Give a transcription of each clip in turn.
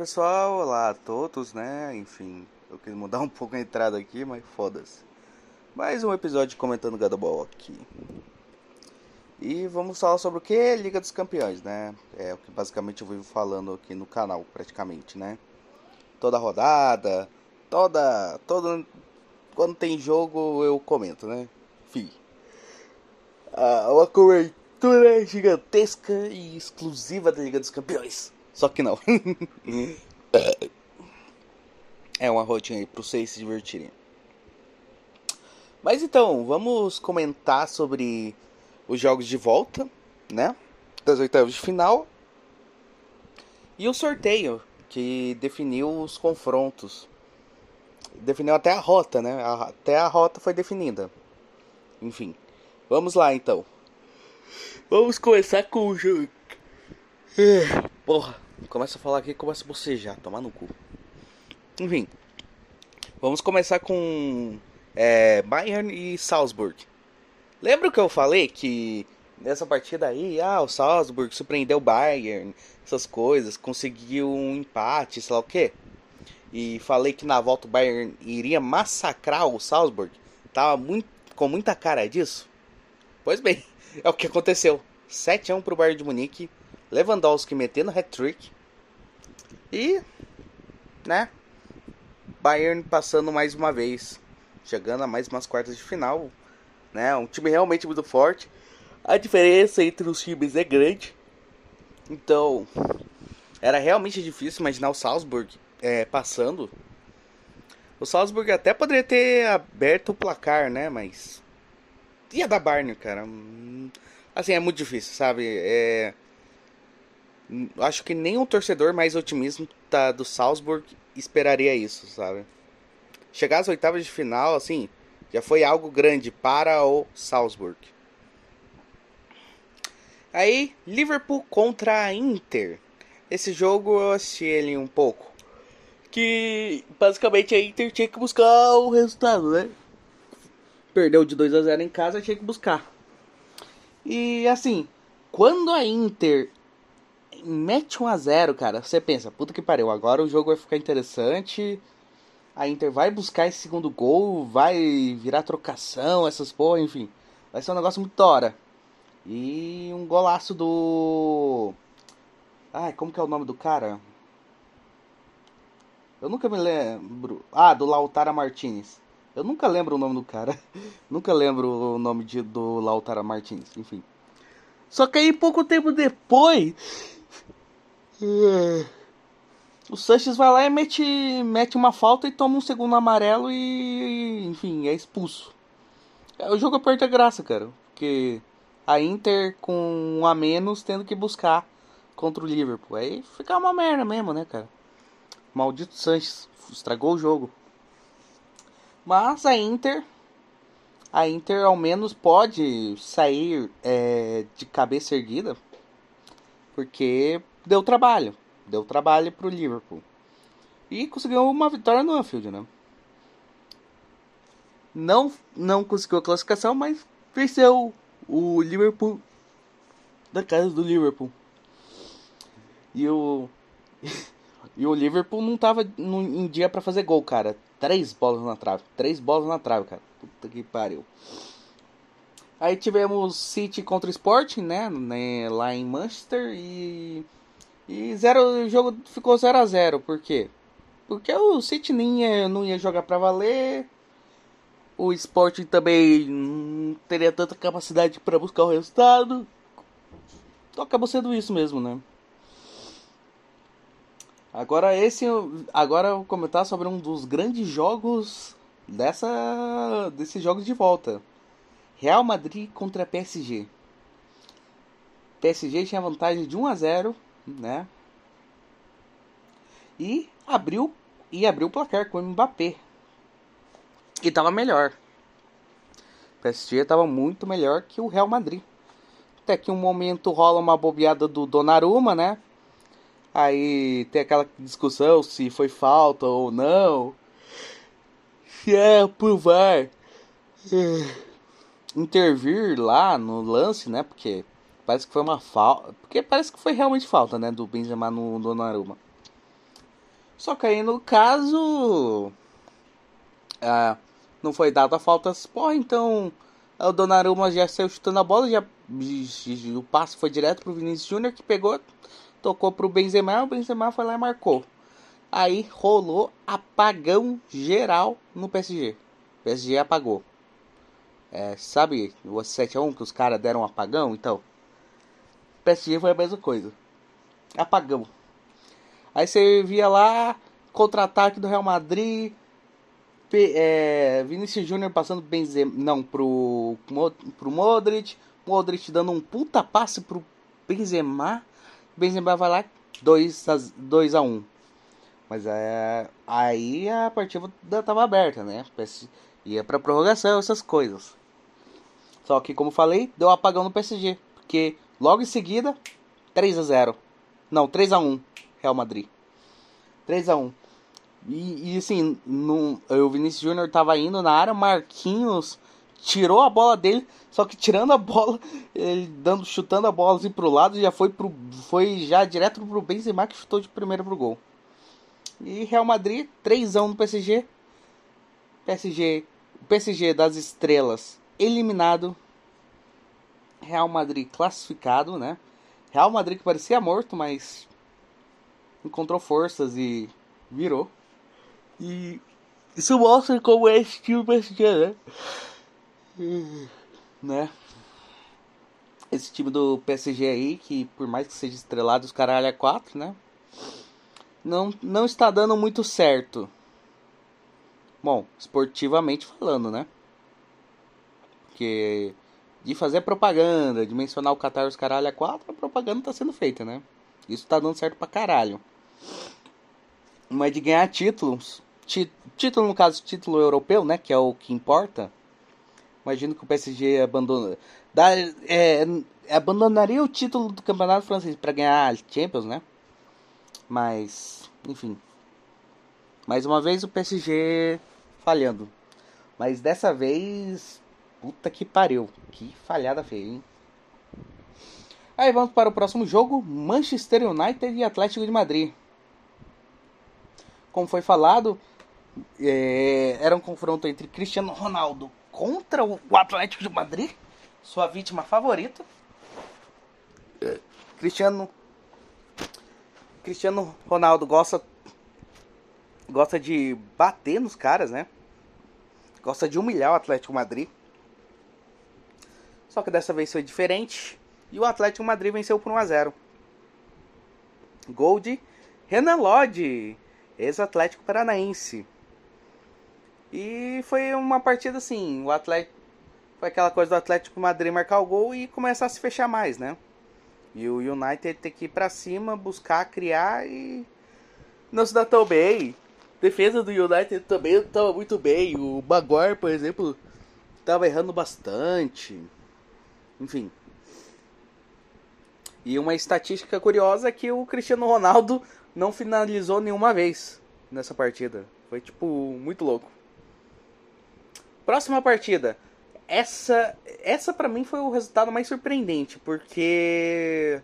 Pessoal, olá a todos, né? Enfim, eu queria mudar um pouco a entrada aqui, mas foda-se. Mais um episódio comentando Gadoball aqui. E vamos falar sobre o que? Liga dos Campeões, né? É o que basicamente eu vivo falando aqui no canal, praticamente, né? Toda rodada, toda. toda quando tem jogo eu comento, né? Fim. Ah, uma cobertura gigantesca e exclusiva da Liga dos Campeões. Só que não. é uma rotina aí para vocês se divertirem. Mas então, vamos comentar sobre os jogos de volta, né? Das oitavas de final. E o sorteio, que definiu os confrontos. Definiu até a rota, né? Até a rota foi definida. Enfim, vamos lá então. Vamos começar com o jogo. Porra, começa a falar aqui, começa a bocejar, tomar no cu. Enfim, vamos começar com é, Bayern e Salzburg. Lembra que eu falei que nessa partida aí, ah, o Salzburg surpreendeu o Bayern, essas coisas, conseguiu um empate, sei lá o que. E falei que na volta o Bayern iria massacrar o Salzburg. Tava muito, com muita cara disso. Pois bem, é o que aconteceu. 7 a 1 pro Bayern de Munique. Lewandowski metendo hat-trick. E, né, Bayern passando mais uma vez, chegando a mais umas quartas de final, né? Um time realmente muito forte. A diferença entre os times é grande. Então, era realmente difícil imaginar o Salzburg é, passando. O Salzburg até poderia ter aberto o placar, né? Mas ia dar Bayern, cara. Assim, é muito difícil, sabe? É acho que nem um torcedor mais otimista do Salzburg esperaria isso, sabe? Chegar às oitavas de final, assim, já foi algo grande para o Salzburg. Aí, Liverpool contra a Inter. Esse jogo eu assisti ele um pouco. Que basicamente a Inter tinha que buscar o resultado, né? Perdeu de 2 a 0 em casa, tinha que buscar. E assim, quando a Inter mete 1 a 0 cara, você pensa, puta que pariu, agora o jogo vai ficar interessante. A Inter vai buscar esse segundo gol, vai virar trocação, essas porra, enfim. Vai ser um negócio muito tora. E um golaço do. Ai, como que é o nome do cara? Eu nunca me lembro. Ah, do Lautara Martinez. Eu nunca lembro o nome do cara. nunca lembro o nome de, do Lautara Martinez, enfim. Só que aí pouco tempo depois. O Sanches vai lá e mete, mete uma falta e toma um segundo amarelo e. Enfim, é expulso. O jogo aperta a graça, cara. Porque a Inter com um a menos tendo que buscar contra o Liverpool. Aí fica uma merda mesmo, né, cara? Maldito Sanches. Estragou o jogo. Mas a Inter. A Inter ao menos pode sair é, de cabeça erguida. Porque deu trabalho. Deu trabalho pro Liverpool. E conseguiu uma vitória no Anfield, né? Não, não conseguiu a classificação, mas venceu o Liverpool da casa do Liverpool. E o. e o Liverpool não tava em dia para fazer gol, cara. Três bolas na trave. Três bolas na trave, cara. Puta que pariu. Aí tivemos City contra o Sporting, né, né? Lá em Manchester. E. E zero, o jogo ficou 0 a 0 Por quê? Porque o City nem ia, não ia jogar pra valer. O Sporting também não teria tanta capacidade para buscar o resultado. Então acabou sendo isso mesmo, né? Agora esse, agora eu vou comentar sobre um dos grandes jogos dessa desses jogos de volta. Real Madrid contra PSG. PSG tinha vantagem de 1 a 0, né? E abriu e abriu o placar com o Mbappé. E tava melhor. O PSG tava muito melhor que o Real Madrid. Até que um momento rola uma bobeada do Donnarumma, né? Aí tem aquela discussão se foi falta ou não. Se é pro VAR é, intervir lá no lance, né? Porque parece que foi uma falta. Porque parece que foi realmente falta, né? Do Benzema no Donnarumma. Só que aí no caso. Ah, não foi dada a falta. Pô, então. O Donnarumma já saiu chutando a bola. Já, o passe foi direto pro Vinícius Júnior que pegou tocou pro Benzema, o Benzema foi lá e marcou. Aí rolou apagão geral no PSG. O PSG apagou. É, sabe o 7x1 que os caras deram um apagão? Então, PSG foi a mesma coisa. Apagão. Aí você via lá, contra-ataque do Real Madrid. É, Vinícius Júnior passando Benzema, não, pro, pro Modric. Modric dando um puta passe pro Benzema. Benzema vai lá 2 a, 2 a 1. Mas é, aí a partida estava aberta, né? Ia para prorrogação, essas coisas. Só que, como falei, deu apagão no PSG. Porque logo em seguida, 3 a 0 Não, 3 a 1 Real Madrid. 3 a 1 E, e assim, no, o Vinícius Júnior estava indo na área, Marquinhos tirou a bola dele, só que tirando a bola, ele dando, chutando a bola assim pro lado, já foi pro, foi já direto pro Benzema que chutou de primeiro pro gol. E Real Madrid, 3 no PSG. PSG, PSG das estrelas eliminado. Real Madrid classificado, né? Real Madrid que parecia morto, mas encontrou forças e virou. E isso mostra como é esse time PSG, né? né? Esse time do PSG aí, que por mais que seja estrelado, os caralho é 4, né? Não, não está dando muito certo. Bom, esportivamente falando, né? Porque de fazer propaganda, de mencionar o Qatar os caralho é 4, a propaganda tá sendo feita, né? Isso tá dando certo pra caralho. Mas de ganhar títulos, título no caso, título europeu, né? Que é o que importa Imagino que o PSG abandona, dá, é, abandonaria o título do campeonato francês para ganhar a Champions, né? Mas, enfim. Mais uma vez o PSG falhando. Mas dessa vez, puta que pariu. Que falhada feia, hein? Aí vamos para o próximo jogo: Manchester United e Atlético de Madrid. Como foi falado, é, era um confronto entre Cristiano Ronaldo contra o Atlético de Madrid, sua vítima favorita. Cristiano Cristiano Ronaldo gosta gosta de bater nos caras, né? Gosta de humilhar o Atlético Madrid. Só que dessa vez foi diferente e o Atlético Madrid venceu por 1 a 0. Gol de Renan Lodge, ex-Atlético Paranaense. E foi uma partida assim, o Atlético foi aquela coisa do Atlético Madrid marcar o gol e começar a se fechar mais, né? E o United ter que ir para cima, buscar, criar e não se dá tão bem. Defesa do United também estava muito bem. O Maguire, por exemplo, estava errando bastante. Enfim. E uma estatística curiosa é que o Cristiano Ronaldo não finalizou nenhuma vez nessa partida. Foi tipo muito louco. Próxima partida. Essa, essa para mim foi o resultado mais surpreendente, porque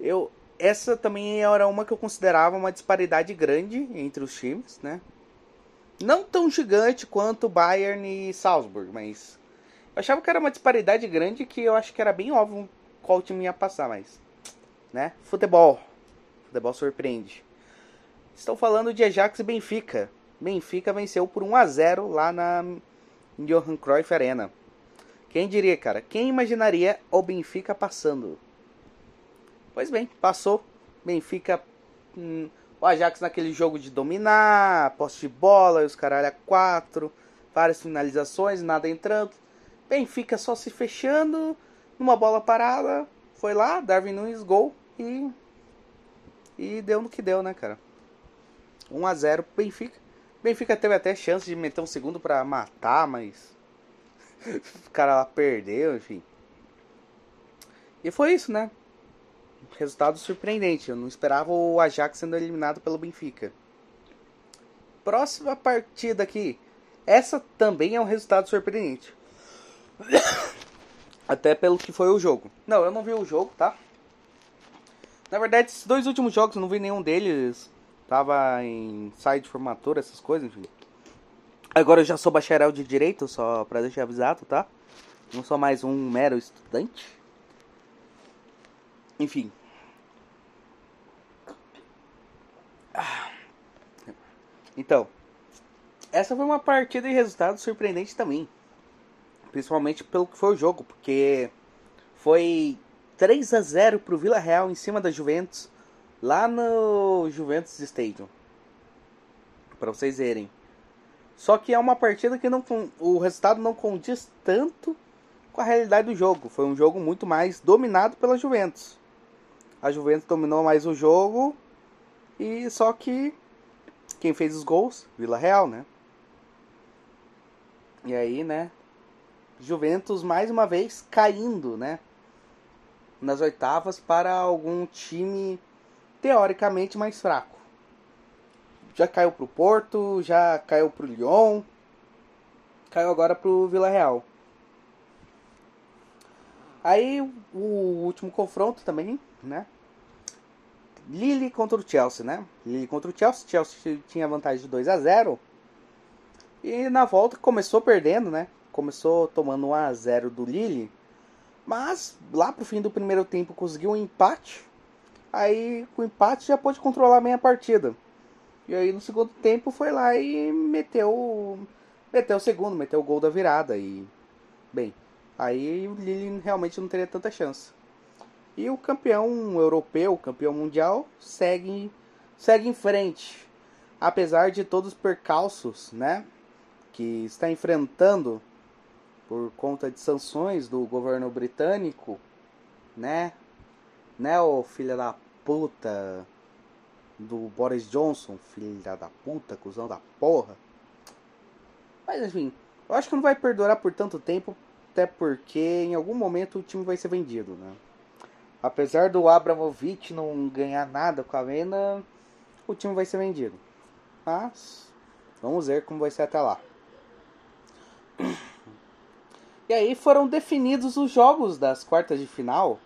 eu essa também era uma que eu considerava uma disparidade grande entre os times, né? Não tão gigante quanto Bayern e Salzburg, mas eu achava que era uma disparidade grande que eu acho que era bem óbvio qual time ia passar, mas né? Futebol. Futebol surpreende. Estou falando de Ajax e Benfica. Benfica venceu por 1 a 0 lá na Johan Cruyff Arena. Quem diria, cara? Quem imaginaria o Benfica passando? Pois bem, passou. Benfica. Hum, o Ajax naquele jogo de dominar, posse de bola, os caralho a quatro, várias finalizações, nada entrando. Benfica só se fechando, numa bola parada, foi lá, Darwin Nunes, gol e. E deu no que deu, né, cara? 1 a 0 Benfica. Benfica teve até chance de meter um segundo para matar, mas o cara lá perdeu, enfim. E foi isso, né? Resultado surpreendente. Eu não esperava o Ajax sendo eliminado pelo Benfica. Próxima partida aqui. Essa também é um resultado surpreendente. Até pelo que foi o jogo. Não, eu não vi o jogo, tá? Na verdade, esses dois últimos jogos eu não vi nenhum deles. Tava em site de formatura, essas coisas, enfim. Agora eu já sou bacharel de direito, só pra deixar avisado, tá? Não sou mais um mero estudante. Enfim. Então, essa foi uma partida de resultado surpreendente também. Principalmente pelo que foi o jogo, porque foi 3 a 0 pro Vila Real em cima da Juventus, lá no Juventus Stadium. Para vocês verem. Só que é uma partida que não o resultado não condiz tanto com a realidade do jogo. Foi um jogo muito mais dominado pela Juventus. A Juventus dominou mais o jogo e só que quem fez os gols, Vila Real, né? E aí, né? Juventus mais uma vez caindo, né? nas oitavas para algum time teoricamente mais fraco. Já caiu para o Porto, já caiu para o Lyon, caiu agora para o Vila Real. Aí o último confronto também, né? Lille contra o Chelsea, né? Lille contra o Chelsea. Chelsea tinha vantagem de 2 a 0 E na volta começou perdendo, né? Começou tomando 1 a 0 do Lille. Mas lá pro fim do primeiro tempo conseguiu um empate. Aí com o empate já pôde controlar bem a partida. E aí no segundo tempo foi lá e meteu meteu o segundo, meteu o gol da virada e bem, aí o Lille realmente não teria tanta chance. E o campeão europeu, campeão mundial, segue segue em frente. Apesar de todos os percalços, né, que está enfrentando por conta de sanções do governo britânico, né? Né, ô filha da puta do Boris Johnson, filha da puta, cuzão da porra. Mas enfim, eu acho que não vai perdurar por tanto tempo, até porque em algum momento o time vai ser vendido, né? Apesar do Abramovich não ganhar nada com a venda, o time vai ser vendido. Mas vamos ver como vai ser até lá. E aí foram definidos os jogos das quartas de final.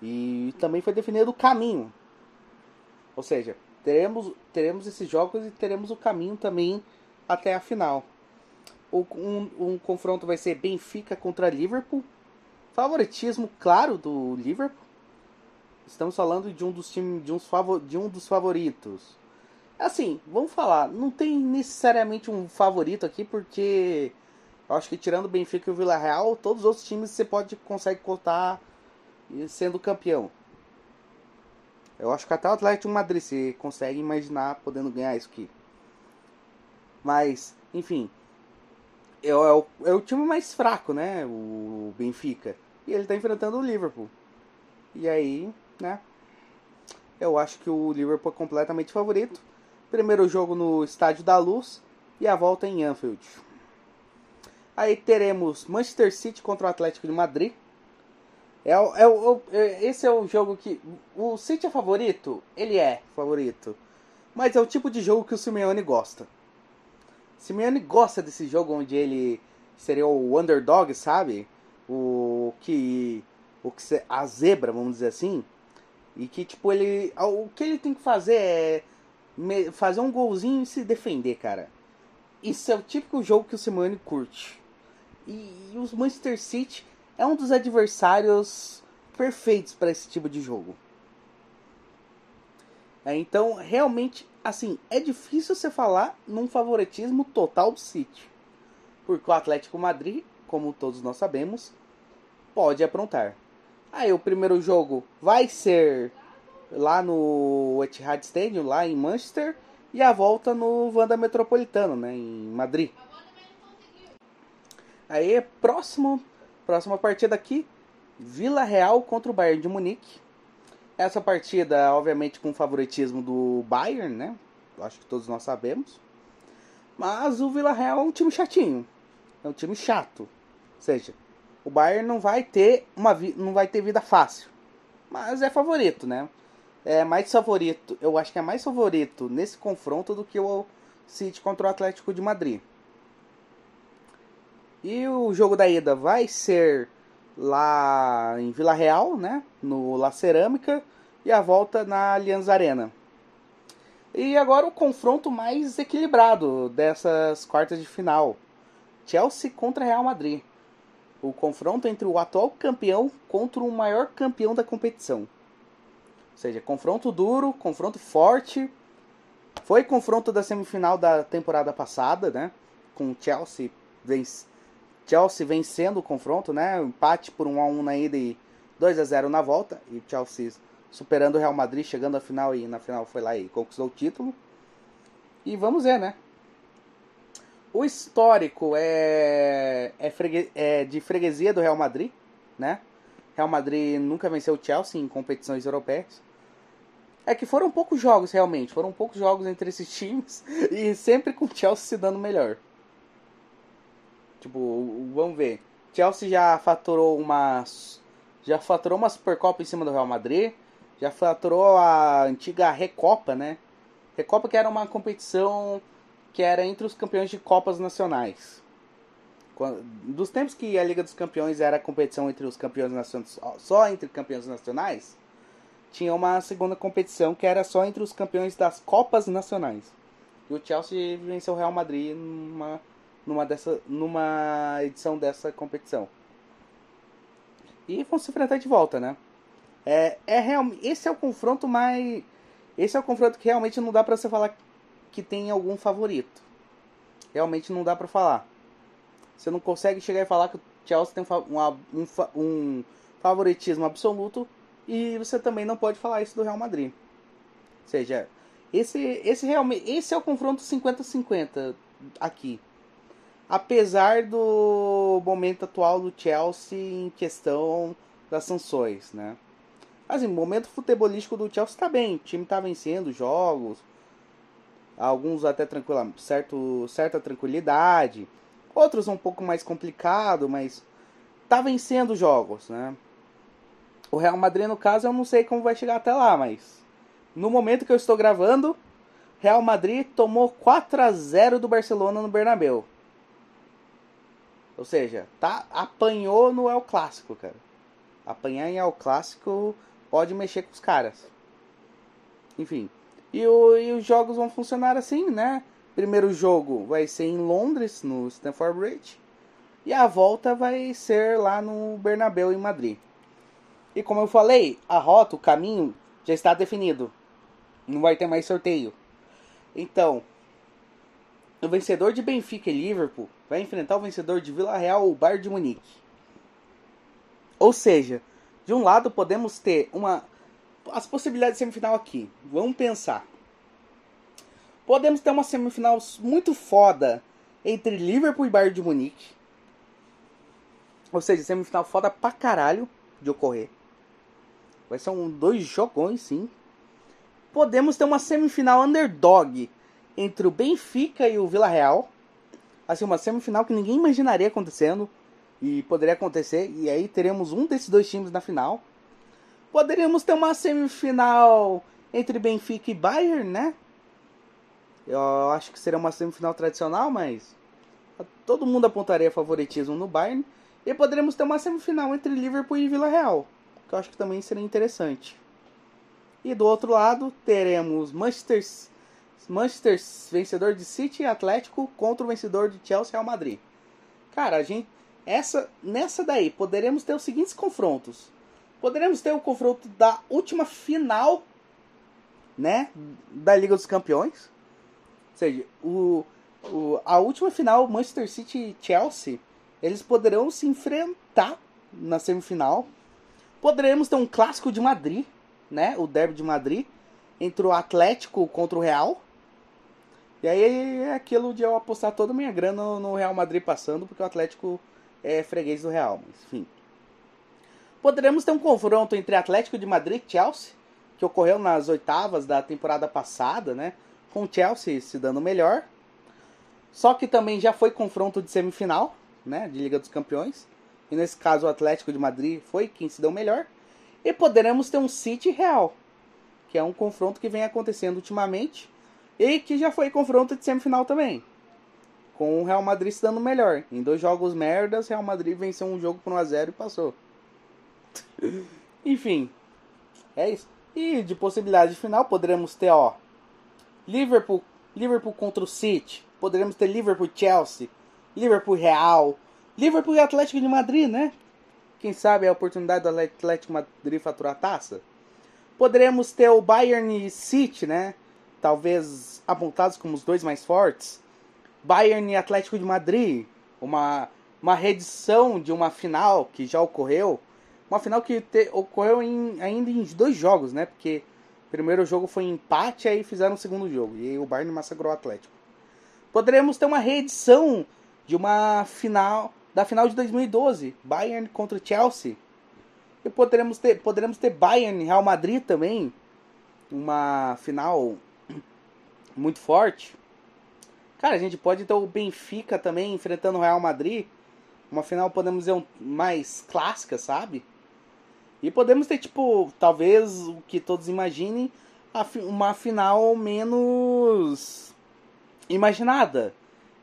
E também foi definido o caminho. Ou seja, teremos, teremos esses jogos e teremos o caminho também até a final. O, um, um confronto vai ser Benfica contra Liverpool. Favoritismo claro do Liverpool. Estamos falando de um dos times de, de um dos favoritos. Assim, vamos falar, não tem necessariamente um favorito aqui porque acho que tirando o Benfica e o Vila Real, todos os outros times você pode consegue contar sendo campeão. Eu acho que até o Atlético Madrid você consegue imaginar podendo ganhar isso aqui. Mas, enfim, é, é, o, é o time mais fraco, né? O Benfica. E ele está enfrentando o Liverpool. E aí, né? Eu acho que o Liverpool é completamente favorito. Primeiro jogo no Estádio da Luz e a volta em Anfield. Aí teremos Manchester City contra o Atlético de Madrid. É, é, é, esse é o jogo que. O City é favorito? Ele é favorito. Mas é o tipo de jogo que o Simeone gosta. Simeone gosta desse jogo onde ele seria o underdog, sabe? O que. O que a zebra, vamos dizer assim. E que, tipo, ele. O que ele tem que fazer é fazer um golzinho e se defender, cara. Isso é o típico jogo que o Simeone curte. E, e os Manchester City é um dos adversários perfeitos para esse tipo de jogo. É, então, realmente, assim, é difícil você falar num favoritismo total do City. Porque o Atlético Madrid, como todos nós sabemos, pode aprontar. Aí o primeiro jogo vai ser lá no Etihad Stadium, lá em Manchester, e a volta no Wanda Metropolitano, né, em Madrid. Aí próximo, próxima partida aqui, Vila Real contra o Bayern de Munique. Essa partida, obviamente, com favoritismo do Bayern, né? Acho que todos nós sabemos. Mas o Vila Real é um time chatinho. É um time chato. Ou seja, o Bayern não vai ter uma não vai ter vida fácil. Mas é favorito, né? É mais favorito, eu acho que é mais favorito nesse confronto do que o City contra o Atlético de Madrid. E o jogo da ida vai ser lá em Vila Real, né? No La Cerâmica e a volta na Allianz Arena. E agora o confronto mais equilibrado dessas quartas de final. Chelsea contra Real Madrid o confronto entre o atual campeão contra o maior campeão da competição. Ou seja, confronto duro, confronto forte. Foi confronto da semifinal da temporada passada, né? Com o Chelsea. Chelsea vencendo o confronto, né? empate por 1 a 1 na ida e 2 a 0 na volta. E o Chelsea superando o Real Madrid, chegando à final e na final foi lá e conquistou o título. E vamos ver, né? O histórico é, é, fregue, é, de freguesia do Real Madrid, né? Real Madrid nunca venceu o Chelsea em competições europeias. É que foram poucos jogos realmente, foram poucos jogos entre esses times e sempre com o Chelsea se dando melhor. Tipo, vamos ver. Chelsea já faturou umas já faturou uma Supercopa em cima do Real Madrid, já faturou a antiga Recopa, né? Recopa que era uma competição que era entre os campeões de Copas Nacionais. Dos tempos que a Liga dos Campeões era competição entre os campeões nacionais, só entre campeões nacionais, tinha uma segunda competição que era só entre os campeões das Copas Nacionais. E o Chelsea venceu o Real Madrid numa, numa, dessa, numa edição dessa competição. E vão se enfrentar de volta, né? É, é real, esse é o confronto mais. Esse é o confronto que realmente não dá pra você falar que tem algum favorito. Realmente não dá para falar. Você não consegue chegar e falar que o Chelsea tem um, um, um favoritismo absoluto e você também não pode falar isso do Real Madrid. Ou seja, esse, esse, realmente, esse é o confronto 50-50 aqui. Apesar do momento atual do Chelsea em questão das sanções, né? Assim, o momento futebolístico do Chelsea está bem. O time está vencendo jogos, alguns até tranquila, certo, certa tranquilidade, outros um pouco mais complicado, mas tá vencendo jogos, né? O Real Madrid, no caso, eu não sei como vai chegar até lá, mas no momento que eu estou gravando, Real Madrid tomou 4 a 0 do Barcelona no Bernabéu. Ou seja, tá apanhou no El Clássico, cara. Apanhar em El Clássico pode mexer com os caras. Enfim, e, o, e os jogos vão funcionar assim, né? Primeiro jogo vai ser em Londres, no Stamford Bridge. E a volta vai ser lá no Bernabéu, em Madrid. E como eu falei, a rota, o caminho já está definido. Não vai ter mais sorteio. Então, o vencedor de Benfica e Liverpool vai enfrentar o vencedor de Vila Real ou Bayern de Munique. Ou seja, de um lado podemos ter uma as possibilidades de semifinal aqui. Vamos pensar. Podemos ter uma semifinal muito foda entre Liverpool e Bayern de Munique. Ou seja, semifinal foda pra caralho de ocorrer. Vai ser um dois jogões, sim. Podemos ter uma semifinal underdog entre o Benfica e o Vila Real. Assim, uma semifinal que ninguém imaginaria acontecendo. E poderia acontecer. E aí teremos um desses dois times na final. Poderíamos ter uma semifinal entre Benfica e Bayern, né? Eu acho que seria uma semifinal tradicional, mas todo mundo apontaria favoritismo no Bayern. E poderíamos ter uma semifinal entre Liverpool e Vila Real, que eu acho que também seria interessante. E do outro lado teremos Manchester, Manchester vencedor de City e Atlético contra o vencedor de Chelsea e Real Madrid. Cara, a gente essa nessa daí poderemos ter os seguintes confrontos. Poderemos ter o confronto da última final, né, da Liga dos Campeões. Ou seja, o, o a última final Manchester City e Chelsea, eles poderão se enfrentar na semifinal. Poderemos ter um clássico de Madrid, né? O derby de Madrid entre o Atlético contra o Real. E aí é aquilo de eu apostar toda a minha grana no Real Madrid passando, porque o Atlético é freguês do Real, mas enfim. Poderemos ter um confronto entre Atlético de Madrid e Chelsea, que ocorreu nas oitavas da temporada passada, né? Com o Chelsea se dando melhor. Só que também já foi confronto de semifinal, né? De Liga dos Campeões. E nesse caso o Atlético de Madrid foi quem se deu melhor. E poderemos ter um City Real, que é um confronto que vem acontecendo ultimamente e que já foi confronto de semifinal também. Com o Real Madrid se dando melhor. Em dois jogos merdas, Real Madrid venceu um jogo por 1x0 e passou. Enfim, é isso. E de possibilidade de final, poderemos ter, ó, Liverpool, Liverpool contra o City. Poderemos ter Liverpool Chelsea, Liverpool Real, Liverpool e Atlético de Madrid, né? Quem sabe a oportunidade do Atlético de Madrid faturar a taça. Poderemos ter o Bayern e City, né? Talvez apontados como os dois mais fortes. Bayern e Atlético de Madrid, uma, uma reedição de uma final que já ocorreu. Uma final que te, ocorreu em, ainda em dois jogos, né? Porque o primeiro jogo foi empate, aí fizeram o segundo jogo. E o Bayern massacrou o Atlético. Poderemos ter uma reedição de uma final da final de 2012, Bayern contra Chelsea. E poderemos ter, poderemos ter Bayern e Real Madrid também, uma final muito forte. Cara, a gente pode ter o Benfica também enfrentando o Real Madrid, uma final podemos dizer mais clássica, sabe? E podemos ter tipo, talvez o que todos imaginem, uma final menos imaginada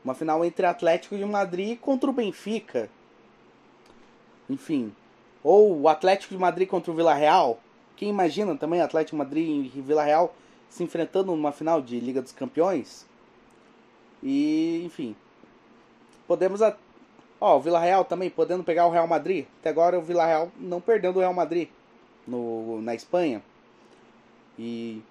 uma final entre Atlético de Madrid contra o Benfica. Enfim. Ou o Atlético de Madrid contra o Vila Real. Quem imagina também Atlético de Madrid e Vila Real se enfrentando numa final de Liga dos Campeões? E, enfim. Podemos. A... Ó, o Vila Real também podendo pegar o Real Madrid. Até agora o Vila Real não perdendo o Real Madrid no, na Espanha. E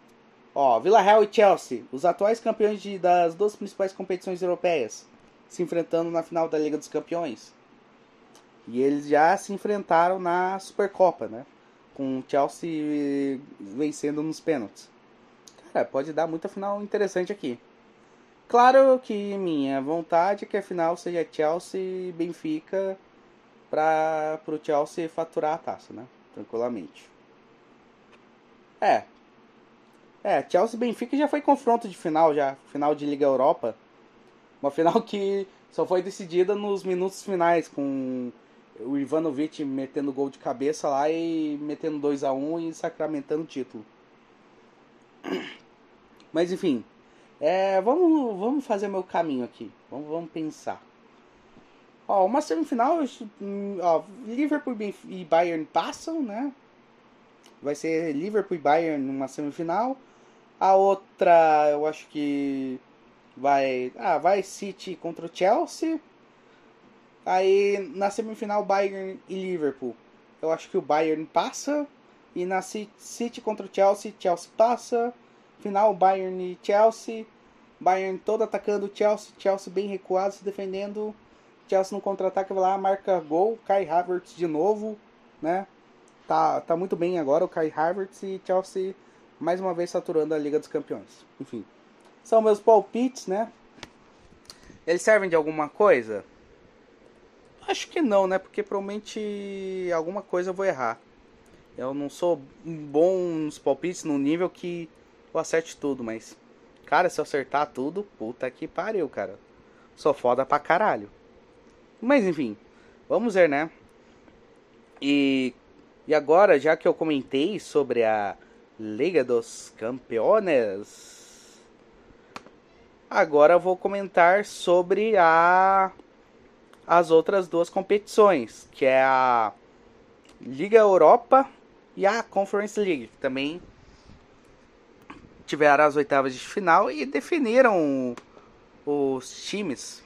Ó, Vila Real e Chelsea, os atuais campeões de, das duas principais competições europeias, se enfrentando na final da Liga dos Campeões. E eles já se enfrentaram na Supercopa, né? Com o Chelsea vencendo nos pênaltis. Cara, pode dar muita final interessante aqui. Claro que minha vontade é que a final seja Chelsea e Benfica para o Chelsea faturar a taça, né? Tranquilamente. É, é, Chelsea e Benfica já foi confronto de final já, final de Liga Europa. Uma final que só foi decidida nos minutos finais com o Ivanovic metendo gol de cabeça lá e metendo 2 a 1 e sacramentando o título. Mas enfim, é, vamos, vamos fazer meu caminho aqui. Vamos, vamos pensar. Ó, uma semifinal, ó, Liverpool e Bayern passam, né? Vai ser Liverpool e Bayern numa semifinal. A outra, eu acho que vai, ah, vai City contra o Chelsea. Aí na semifinal Bayern e Liverpool. Eu acho que o Bayern passa e na City contra o Chelsea, Chelsea passa. Final Bayern e Chelsea. Bayern todo atacando Chelsea, Chelsea bem recuado, se defendendo. Chelsea no contra-ataque vai lá, marca gol, Kai Havertz de novo, né? Tá, tá muito bem agora o Kai Havertz e Chelsea mais uma vez saturando a Liga dos Campeões. Enfim, são meus palpites, né? Eles servem de alguma coisa? Acho que não, né? Porque provavelmente alguma coisa eu vou errar. Eu não sou bom nos palpites no nível que eu acerte tudo, mas. Cara, se eu acertar tudo, puta que pariu, cara. Sou foda pra caralho. Mas enfim, vamos ver, né? E, e agora, já que eu comentei sobre a Liga dos Campeones. Agora eu vou comentar sobre a as outras duas competições, que é a Liga Europa e a Conference League, que também tiveram as oitavas de final e definiram os times.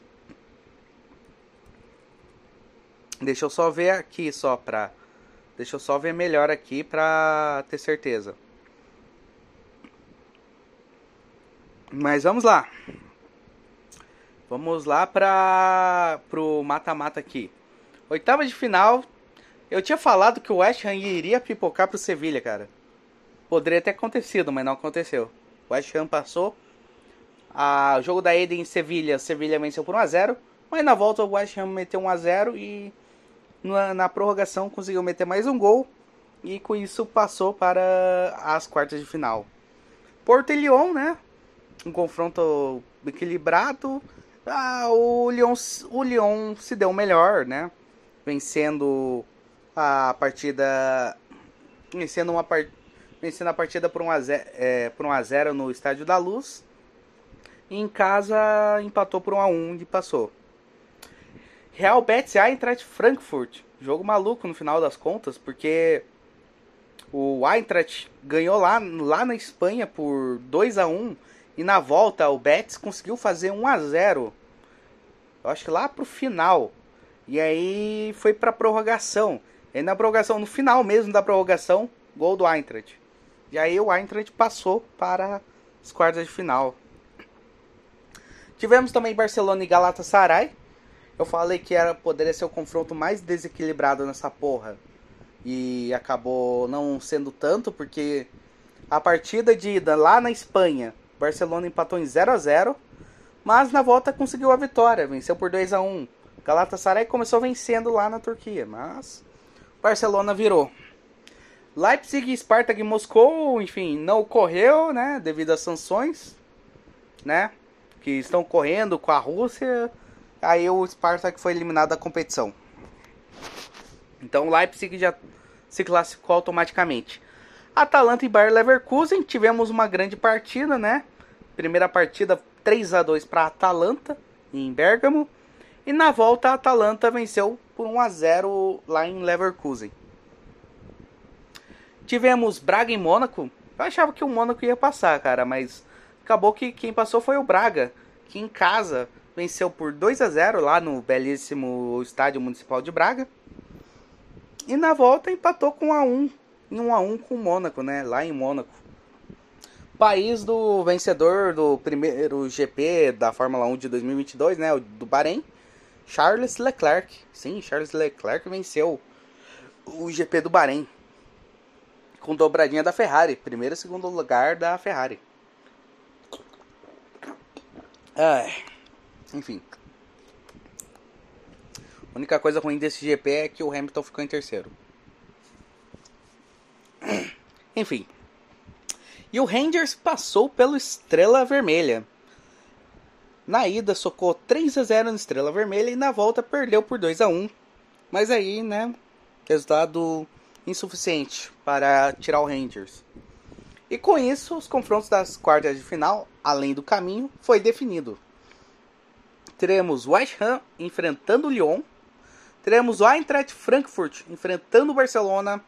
Deixa eu só ver aqui só pra. Deixa eu só ver melhor aqui pra ter certeza. Mas vamos lá. Vamos lá para pro mata-mata aqui. Oitava de final. Eu tinha falado que o West Ham iria pipocar pro Sevilha, cara. Poderia ter acontecido, mas não aconteceu. O West Ham passou. O jogo da ida em Sevilha, Sevilha venceu por 1 a 0, mas na volta o West Ham meteu 1 a 0 e na, na prorrogação conseguiu meter mais um gol e com isso passou para as quartas de final. Porto e Lyon, né? Um confronto equilibrado. Ah, o, Lyon, o Lyon se deu melhor, né? Vencendo a partida. Vencendo, uma part, vencendo a partida por 1 a 0, é, por 1 a 0 no Estádio da Luz. E em casa empatou por 1 a 1 e passou. Real Betis Eintracht Frankfurt. Jogo maluco no final das contas, porque o Eintracht ganhou lá, lá na Espanha por 2 a 1 e na volta o Betis conseguiu fazer 1 a 0. Eu acho que lá pro final. E aí foi pra prorrogação. E na prorrogação, no final mesmo da prorrogação, gol do Eintracht. E aí o Eintracht passou para as quartas de final. Tivemos também Barcelona e Galatasaray. Eu falei que era poderia ser o confronto mais desequilibrado nessa porra. E acabou não sendo tanto, porque a partida de ida lá na Espanha, Barcelona empatou em 0 a 0 mas na volta conseguiu a vitória, venceu por 2 a 1 Galatasaray começou vencendo lá na Turquia, mas Barcelona virou. Leipzig, Spartak e Moscou, enfim, não ocorreu, né, devido às sanções, né, que estão correndo com a Rússia Aí o Spartak foi eliminado da competição. Então o Leipzig já se classificou automaticamente. Atalanta e Bayer Leverkusen tivemos uma grande partida, né? Primeira partida 3 a 2 para Atalanta em Bergamo e na volta a Atalanta venceu por 1 a 0 lá em Leverkusen. Tivemos Braga e Mônaco. Eu achava que o Mônaco ia passar, cara, mas acabou que quem passou foi o Braga, que em casa venceu por 2 a 0 lá no belíssimo estádio municipal de Braga. E na volta empatou com 1 a 1, em 1 a 1 com o Mônaco, né, lá em Mônaco. País do vencedor do primeiro GP da Fórmula 1 de 2022, né, do Bahrein, Charles Leclerc. Sim, Charles Leclerc venceu o GP do Bahrein com dobradinha da Ferrari, primeiro e segundo lugar da Ferrari. Enfim. A única coisa ruim desse GP é que o Hamilton ficou em terceiro. Enfim. E o Rangers passou pelo Estrela Vermelha. Na ida socou 3 a 0 no Estrela Vermelha e na volta perdeu por 2 a 1. Mas aí, né, resultado insuficiente para tirar o Rangers. E com isso, os confrontos das quartas de final, além do caminho, foi definido teremos West Ham enfrentando o Lyon, teremos o Eintracht Frankfurt enfrentando o Barcelona,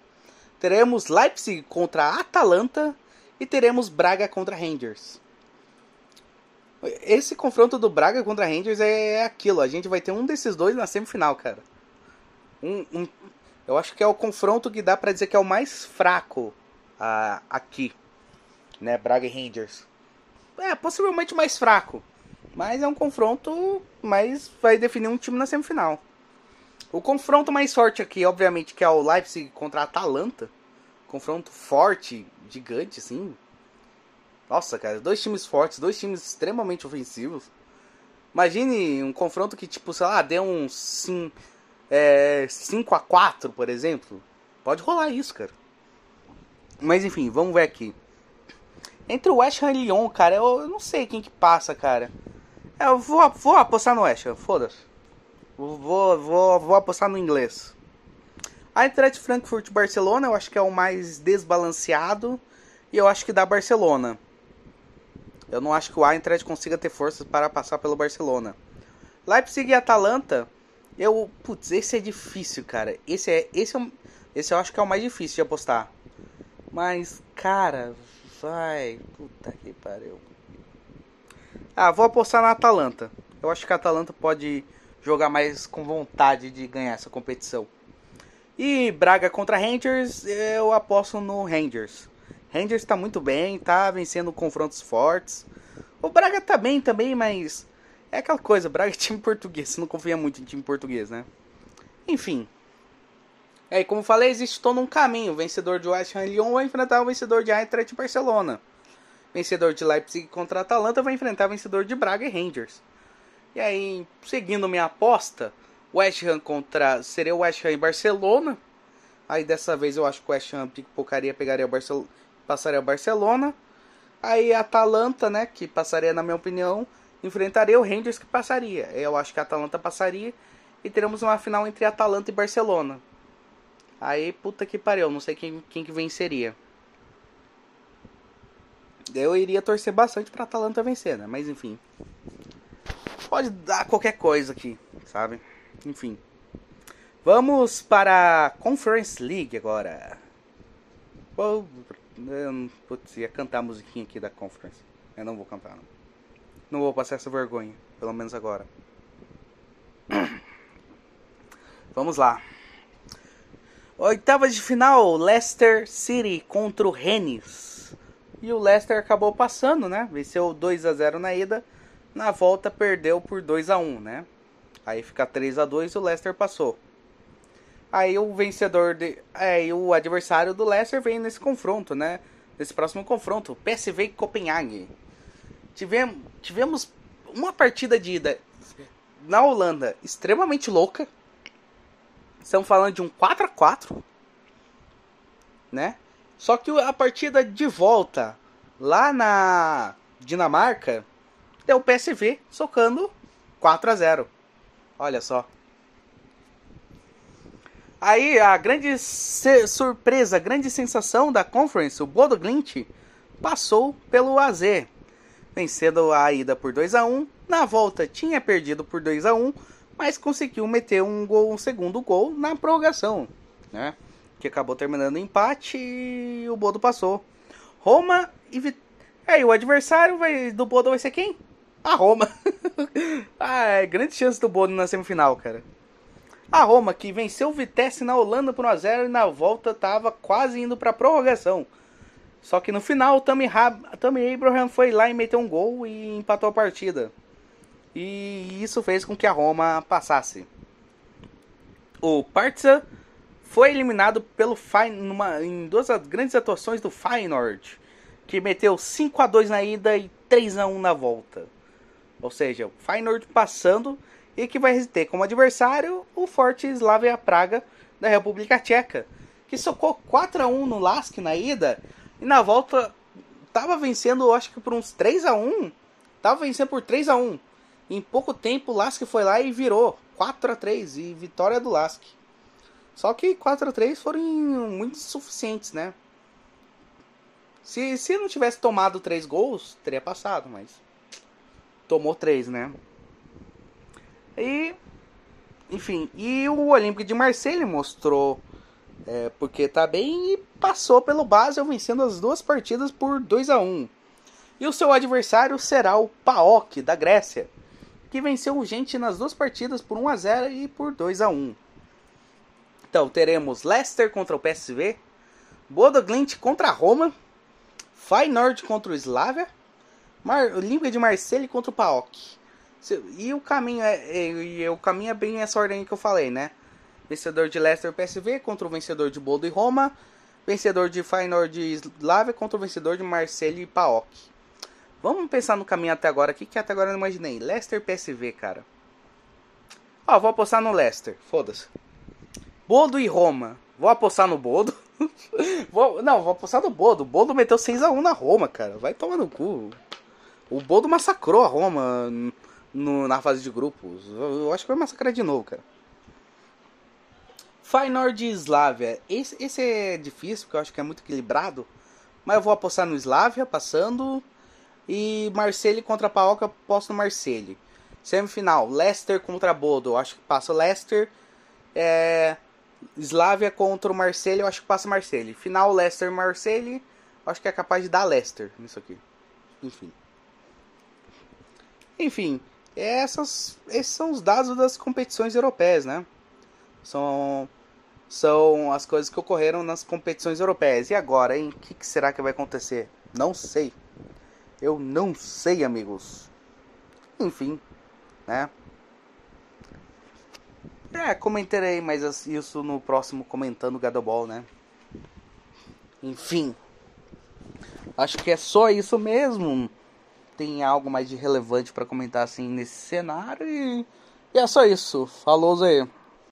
teremos Leipzig contra a Atalanta e teremos Braga contra Rangers. Esse confronto do Braga contra Rangers é aquilo, a gente vai ter um desses dois na semifinal, cara. Um, um eu acho que é o confronto que dá para dizer que é o mais fraco uh, aqui, né, Braga e Rangers. É, possivelmente mais fraco. Mas é um confronto, mas vai definir um time na semifinal. O confronto mais forte aqui, obviamente, que é o Leipzig contra a Atalanta. Confronto forte, gigante, assim. Nossa, cara, dois times fortes, dois times extremamente ofensivos. Imagine um confronto que, tipo, sei lá, dê um 5 é, a 4 por exemplo. Pode rolar isso, cara. Mas enfim, vamos ver aqui. Entre o West Ham e Lyon, cara, eu, eu não sei quem que passa, cara. É, eu vou, vou apostar no West Ham, foda-se. Vou, vou, vou apostar no inglês. A Eintracht Frankfurt Barcelona eu acho que é o mais desbalanceado. E eu acho que dá Barcelona. Eu não acho que o Eintracht consiga ter forças para passar pelo Barcelona. Leipzig e Atalanta. Eu, putz, esse é difícil, cara. Esse é, esse é, esse eu acho que é o mais difícil de apostar. Mas, cara, Ai, puta que pariu. Ah, vou apostar na Atalanta. Eu acho que a Atalanta pode jogar mais com vontade de ganhar essa competição. E Braga contra Rangers, eu aposto no Rangers. Rangers está muito bem, tá vencendo confrontos fortes. O Braga tá bem também, mas é aquela coisa, Braga é time português, você não confia muito em time português, né? Enfim. É, como falei, existe todo um caminho. O vencedor de West Ham Lyon vai enfrentar o vencedor de Eintracht Barcelona. O vencedor de Leipzig contra Atalanta vai enfrentar o vencedor de Braga e Rangers. E aí, seguindo minha aposta, West Ham contra seria o West Ham e Barcelona. Aí dessa vez eu acho que o West Ham pipocaria, pegaria o Barcelona, passaria o Barcelona. Aí Atalanta, né, que passaria na minha opinião, enfrentaria o Rangers que passaria. Eu acho que a Atalanta passaria e teremos uma final entre Atalanta e Barcelona. Aí, puta que pariu, não sei quem, quem que venceria. Eu iria torcer bastante pra Atalanta vencer, né? Mas enfim. Pode dar qualquer coisa aqui, sabe? Enfim. Vamos para a Conference League agora. Putz, ia cantar a musiquinha aqui da Conference. Eu não vou cantar, não. Não vou passar essa vergonha, pelo menos agora. Vamos lá. Oitavas de final, Leicester City contra o Rennes. E o Leicester acabou passando, né? Venceu 2 a 0 na ida. Na volta perdeu por 2 a 1, né? Aí fica 3 a 2 e o Leicester passou. Aí o vencedor de, é, o adversário do Leicester vem nesse confronto, né? Nesse próximo confronto, PSV e Copenhague. Tivemos, tivemos uma partida de ida na Holanda extremamente louca. Estamos falando de um 4 a 4 né? Só que a partida de volta lá na Dinamarca deu o PSV socando 4 a 0. Olha só. Aí a grande surpresa, a grande sensação da Conference, o Bodo Glint passou pelo AZ, vencendo a ida por 2 a 1. Na volta tinha perdido por 2 a 1, mas conseguiu meter um gol, um segundo gol na prorrogação, né? Que acabou terminando em empate e o Bodo passou. Roma e Vit... É, o adversário vai... do Bodo vai ser quem? A Roma. ah, é grande chance do Bodo na semifinal, cara. A Roma, que venceu o Vitesse na Holanda por 1x0 e na volta estava quase indo para prorrogação. Só que no final, o Tammy, Tammy Abraham foi lá e meteu um gol e empatou a partida. E isso fez com que a Roma passasse. O Partizan foi eliminado pelo Feyenoord em duas grandes atuações do Feyenoord, que meteu 5 a 2 na ida e 3 a 1 na volta. Ou seja, o Feyenoord passando e que vai ter como adversário o forte Slavia Praga da República Tcheca, que socou 4 a 1 no Lask na ida e na volta tava vencendo, acho que por uns 3 a 1, tava vencendo por 3 a 1. Em pouco tempo o Lask foi lá e virou 4 a 3 e vitória do Lask. Só que 4 a 3 foram muito suficientes, né? Se, se não tivesse tomado 3 gols, teria passado, mas tomou 3, né? E enfim, e o Olímpico de Marseille mostrou é, porque tá bem e passou pelo Basel vencendo as duas partidas por 2 a 1. E o seu adversário será o PAOK da Grécia, que venceu o Gente nas duas partidas por 1 a 0 e por 2 a 1. Então teremos Leicester contra o PSV, Bodo Glint contra a Roma, Feyenoord contra o Slavia, Mar Olímpica de Marseille contra o PAOK. E o caminho é, é, é, o caminho é bem essa ordem que eu falei, né? Vencedor de Leicester PSV contra o vencedor de Bodo e Roma. Vencedor de Feyenoord e Slavia contra o vencedor de Marseille e PAOK. Vamos pensar no caminho até agora aqui, que até agora eu não imaginei. Leicester PSV, cara. Ó, vou apostar no Leicester. Foda-se. Bodo e Roma. Vou apostar no Bodo. vou, não, vou apostar no Bodo. O Bodo meteu 6x1 na Roma, cara. Vai tomar no cu. O Bodo massacrou a Roma no, na fase de grupos. Eu, eu acho que vai massacrar de novo, cara. Feyenoord e Slavia. Esse, esse é difícil, porque eu acho que é muito equilibrado. Mas eu vou apostar no Slavia, passando. E Marseille contra Paok, eu aposto no Marseille. Semifinal, Leicester contra Bodo. Eu acho que passa o Leicester. É... Slavia contra o Marseille, eu acho que passa o Marseille. Final, Leicester e Marseille. Acho que é capaz de dar Leicester nisso aqui. Enfim. Enfim, essas, esses são os dados das competições europeias, né? São, são as coisas que ocorreram nas competições europeias. E agora, hein? O que, que será que vai acontecer? Não sei. Eu não sei, amigos. Enfim, né? É, comentarei mais isso no próximo Comentando Gadoball, né? Enfim. Acho que é só isso mesmo. Tem algo mais de relevante para comentar assim nesse cenário e, e é só isso. Falou, Zé.